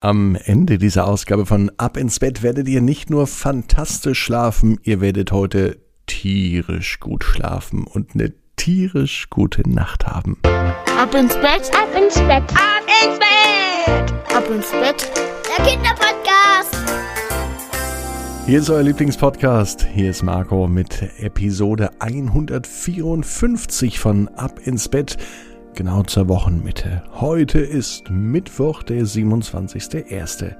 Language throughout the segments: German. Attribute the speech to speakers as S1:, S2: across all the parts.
S1: Am Ende dieser Ausgabe von Ab ins Bett werdet ihr nicht nur fantastisch schlafen, ihr werdet heute tierisch gut schlafen und eine tierisch gute Nacht haben.
S2: Ab ins Bett, ab ins Bett, ab ins Bett, ab ins Bett, der Kinderpodcast.
S1: Hier ist euer Lieblingspodcast. Hier ist Marco mit Episode 154 von Ab ins Bett genau zur Wochenmitte. Heute ist Mittwoch, der 27.01.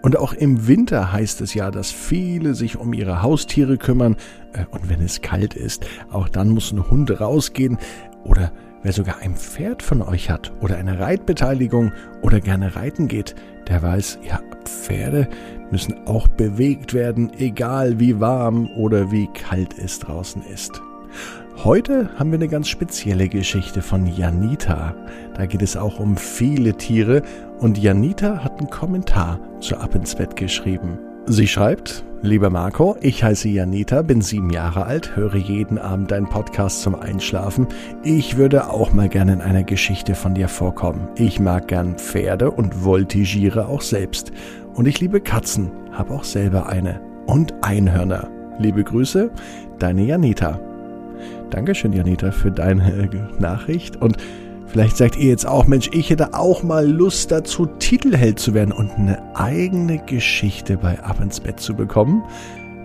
S1: Und auch im Winter heißt es ja, dass viele sich um ihre Haustiere kümmern. Äh, und wenn es kalt ist, auch dann muss ein Hund rausgehen. Oder wer sogar ein Pferd von euch hat oder eine Reitbeteiligung oder gerne reiten geht, der weiß, ja, Pferde müssen auch bewegt werden, egal wie warm oder wie kalt es draußen ist. Heute haben wir eine ganz spezielle Geschichte von Janita. Da geht es auch um viele Tiere und Janita hat einen Kommentar zu Ab ins Bett geschrieben. Sie schreibt, Lieber Marco, ich heiße Janita, bin sieben Jahre alt, höre jeden Abend deinen Podcast zum Einschlafen. Ich würde auch mal gerne in einer Geschichte von dir vorkommen. Ich mag gern Pferde und voltigiere auch selbst. Und ich liebe Katzen, habe auch selber eine. Und Einhörner. Liebe Grüße, deine Janita. Dankeschön, Janita, für deine Nachricht. Und vielleicht sagt ihr jetzt auch, Mensch, ich hätte auch mal Lust dazu, Titelheld zu werden und eine eigene Geschichte bei Ab ins Bett zu bekommen.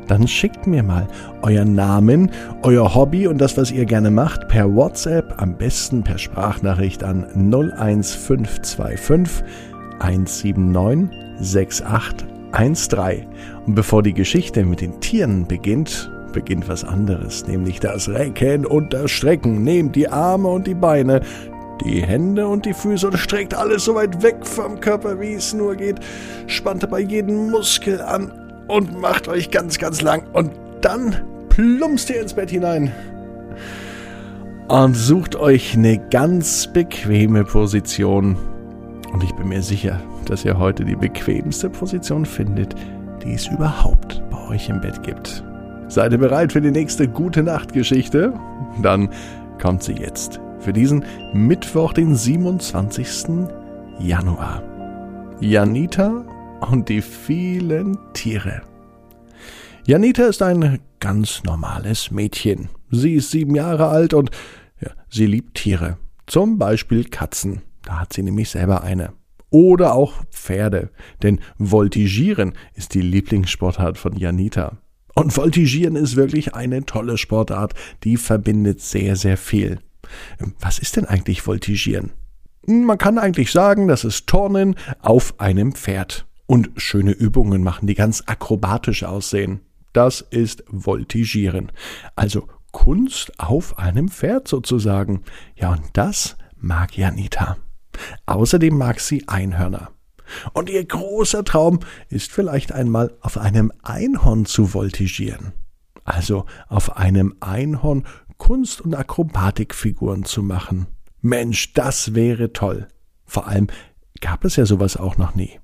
S1: Dann schickt mir mal euren Namen, euer Hobby und das, was ihr gerne macht, per WhatsApp, am besten per Sprachnachricht an 01525 179 6813. Und bevor die Geschichte mit den Tieren beginnt, beginnt was anderes, nämlich das Recken und das Strecken. Nehmt die Arme und die Beine, die Hände und die Füße und streckt alles so weit weg vom Körper, wie es nur geht. Spannt dabei jeden Muskel an und macht euch ganz, ganz lang. Und dann plumpst ihr ins Bett hinein. Und sucht euch eine ganz bequeme Position. Und ich bin mir sicher, dass ihr heute die bequemste Position findet, die es überhaupt bei euch im Bett gibt. Seid ihr bereit für die nächste gute Nachtgeschichte? Dann kommt sie jetzt. Für diesen Mittwoch, den 27. Januar. Janita und die vielen Tiere. Janita ist ein ganz normales Mädchen. Sie ist sieben Jahre alt und ja, sie liebt Tiere. Zum Beispiel Katzen. Da hat sie nämlich selber eine. Oder auch Pferde. Denn Voltigieren ist die Lieblingssportart von Janita. Und Voltigieren ist wirklich eine tolle Sportart, die verbindet sehr, sehr viel. Was ist denn eigentlich Voltigieren? Man kann eigentlich sagen, das ist Turnen auf einem Pferd. Und schöne Übungen machen, die ganz akrobatisch aussehen. Das ist Voltigieren. Also Kunst auf einem Pferd sozusagen. Ja, und das mag Janita. Außerdem mag sie Einhörner. Und ihr großer Traum ist vielleicht einmal auf einem Einhorn zu voltigieren. Also auf einem Einhorn Kunst- und Akrobatikfiguren zu machen. Mensch, das wäre toll. Vor allem gab es ja sowas auch noch nie.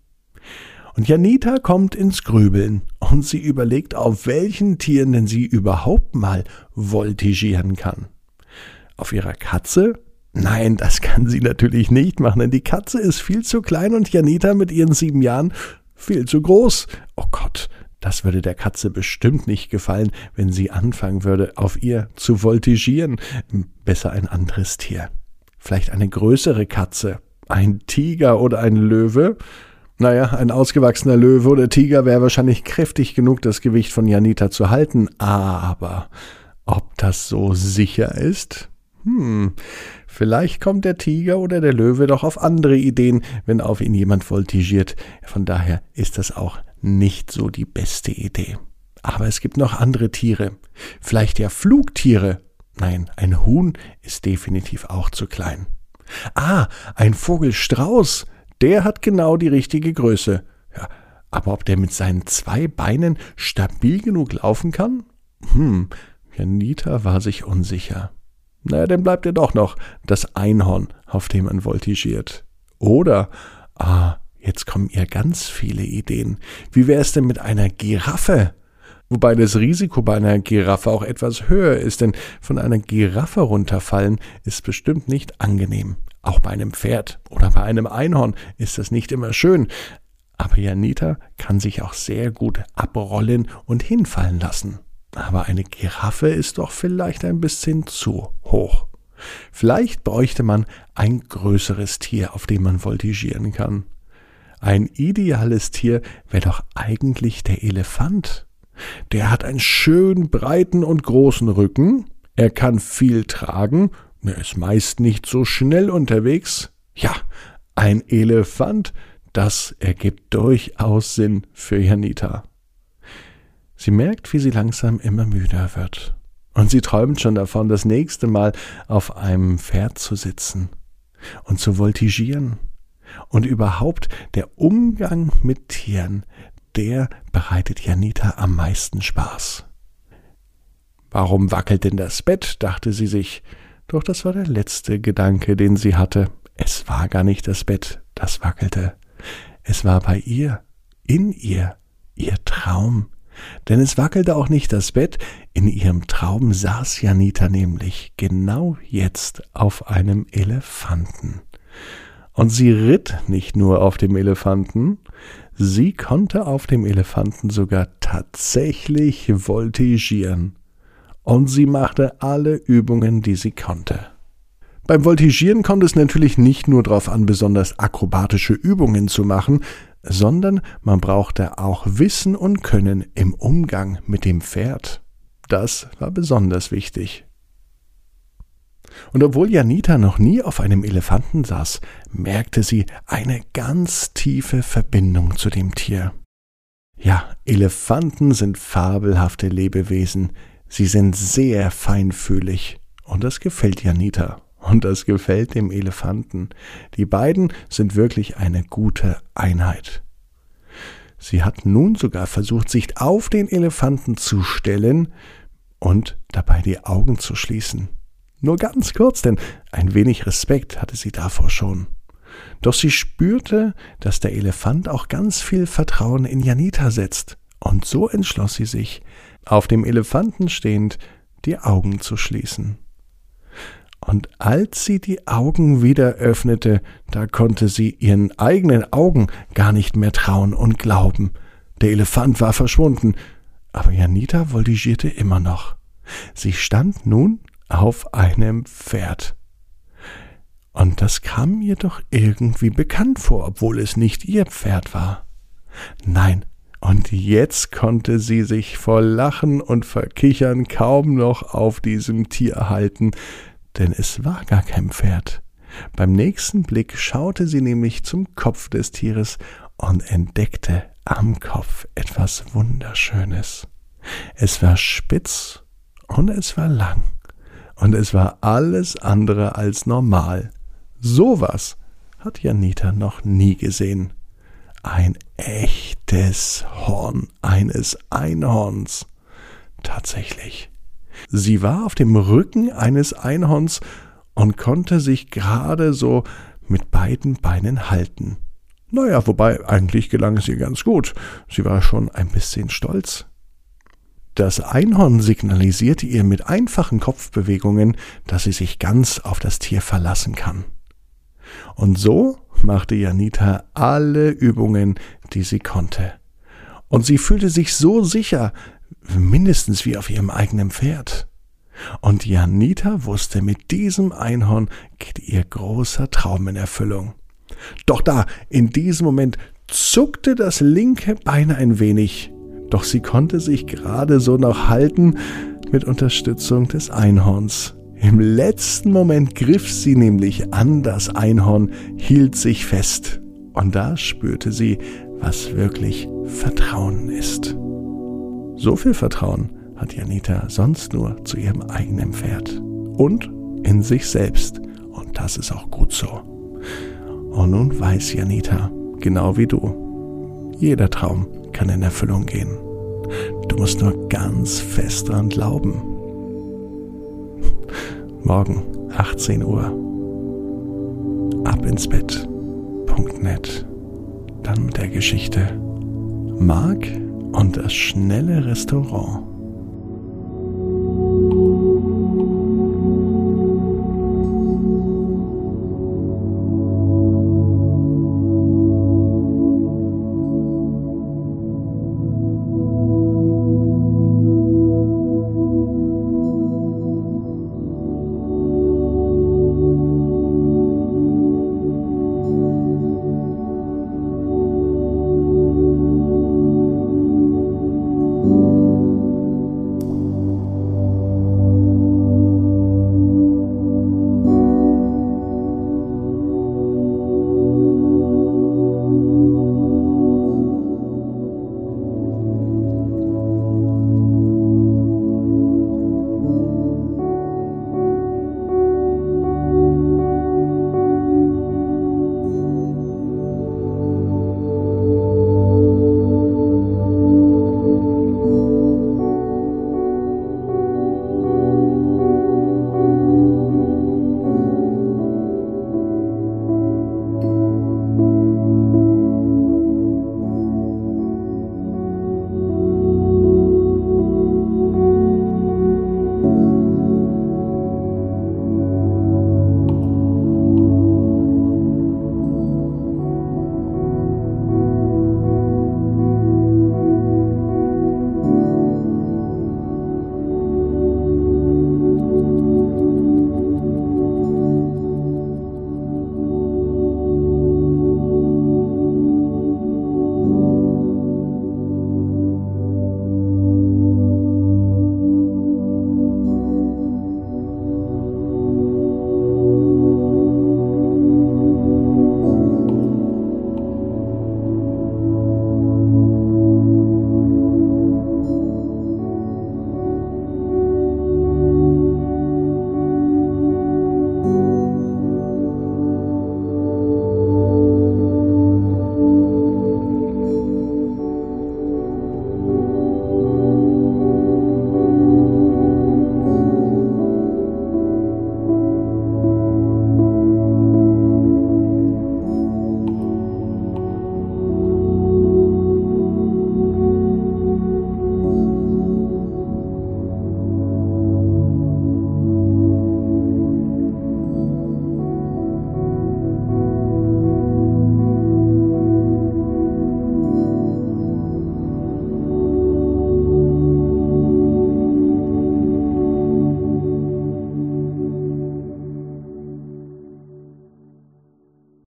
S1: Und Janita kommt ins Grübeln und sie überlegt, auf welchen Tieren denn sie überhaupt mal voltigieren kann. Auf ihrer Katze, Nein, das kann sie natürlich nicht machen, denn die Katze ist viel zu klein und Janita mit ihren sieben Jahren viel zu groß. Oh Gott, das würde der Katze bestimmt nicht gefallen, wenn sie anfangen würde, auf ihr zu voltigieren. Besser ein anderes Tier. Vielleicht eine größere Katze. Ein Tiger oder ein Löwe. Naja, ein ausgewachsener Löwe oder Tiger wäre wahrscheinlich kräftig genug, das Gewicht von Janita zu halten. Aber ob das so sicher ist? Hm, vielleicht kommt der Tiger oder der Löwe doch auf andere Ideen, wenn auf ihn jemand voltigiert. Von daher ist das auch nicht so die beste Idee. Aber es gibt noch andere Tiere. Vielleicht ja Flugtiere. Nein, ein Huhn ist definitiv auch zu klein. Ah, ein Vogelstrauß. Der hat genau die richtige Größe. Ja, aber ob der mit seinen zwei Beinen stabil genug laufen kann? Hm, Janita war sich unsicher. Na, dann bleibt ja doch noch das Einhorn, auf dem man voltigiert. Oder, ah, jetzt kommen ihr ganz viele Ideen. Wie wäre es denn mit einer Giraffe? Wobei das Risiko bei einer Giraffe auch etwas höher ist, denn von einer Giraffe runterfallen ist bestimmt nicht angenehm. Auch bei einem Pferd oder bei einem Einhorn ist das nicht immer schön. Aber Janita kann sich auch sehr gut abrollen und hinfallen lassen. Aber eine Giraffe ist doch vielleicht ein bisschen zu hoch. Vielleicht bräuchte man ein größeres Tier, auf dem man voltigieren kann. Ein ideales Tier wäre doch eigentlich der Elefant. Der hat einen schön breiten und großen Rücken, er kann viel tragen, er ist meist nicht so schnell unterwegs. Ja, ein Elefant, das ergibt durchaus Sinn für Janita. Sie merkt, wie sie langsam immer müder wird. Und sie träumt schon davon, das nächste Mal auf einem Pferd zu sitzen und zu voltigieren. Und überhaupt der Umgang mit Tieren, der bereitet Janita am meisten Spaß. Warum wackelt denn das Bett? dachte sie sich. Doch das war der letzte Gedanke, den sie hatte. Es war gar nicht das Bett, das wackelte. Es war bei ihr, in ihr, ihr Traum. Denn es wackelte auch nicht das Bett, in ihrem Traum saß Janita nämlich genau jetzt auf einem Elefanten. Und sie ritt nicht nur auf dem Elefanten, sie konnte auf dem Elefanten sogar tatsächlich voltigieren. Und sie machte alle Übungen, die sie konnte. Beim Voltigieren kommt es natürlich nicht nur darauf an, besonders akrobatische Übungen zu machen, sondern man brauchte auch Wissen und Können im Umgang mit dem Pferd. Das war besonders wichtig. Und obwohl Janita noch nie auf einem Elefanten saß, merkte sie eine ganz tiefe Verbindung zu dem Tier. Ja, Elefanten sind fabelhafte Lebewesen, sie sind sehr feinfühlig, und das gefällt Janita und das gefällt dem Elefanten. Die beiden sind wirklich eine gute Einheit. Sie hat nun sogar versucht, sich auf den Elefanten zu stellen und dabei die Augen zu schließen. Nur ganz kurz, denn ein wenig Respekt hatte sie davor schon. Doch sie spürte, dass der Elefant auch ganz viel Vertrauen in Janita setzt, und so entschloss sie sich, auf dem Elefanten stehend, die Augen zu schließen und als sie die Augen wieder öffnete, da konnte sie ihren eigenen Augen gar nicht mehr trauen und glauben. Der Elefant war verschwunden, aber Janita voltigierte immer noch. Sie stand nun auf einem Pferd. Und das kam ihr doch irgendwie bekannt vor, obwohl es nicht ihr Pferd war. Nein, und jetzt konnte sie sich vor Lachen und Verkichern kaum noch auf diesem Tier halten, denn es war gar kein Pferd. Beim nächsten Blick schaute sie nämlich zum Kopf des Tieres und entdeckte am Kopf etwas Wunderschönes. Es war spitz und es war lang und es war alles andere als normal. Sowas hat Janita noch nie gesehen. Ein echtes Horn eines Einhorns. Tatsächlich. Sie war auf dem Rücken eines Einhorns und konnte sich gerade so mit beiden Beinen halten. Naja, wobei eigentlich gelang es ihr ganz gut. Sie war schon ein bisschen stolz. Das Einhorn signalisierte ihr mit einfachen Kopfbewegungen, dass sie sich ganz auf das Tier verlassen kann. Und so machte Janita alle Übungen, die sie konnte. Und sie fühlte sich so sicher, mindestens wie auf ihrem eigenen Pferd. Und Janita wusste, mit diesem Einhorn geht ihr großer Traum in Erfüllung. Doch da, in diesem Moment, zuckte das linke Bein ein wenig, doch sie konnte sich gerade so noch halten mit Unterstützung des Einhorns. Im letzten Moment griff sie nämlich an das Einhorn, hielt sich fest, und da spürte sie, was wirklich Vertrauen ist. So viel Vertrauen hat Janita sonst nur zu ihrem eigenen Pferd und in sich selbst. Und das ist auch gut so. Und nun weiß Janita, genau wie du, jeder Traum kann in Erfüllung gehen. Du musst nur ganz fest dran glauben. Morgen, 18 Uhr. Ab ins Bett.net. Dann mit der Geschichte Mark und das schnelle Restaurant.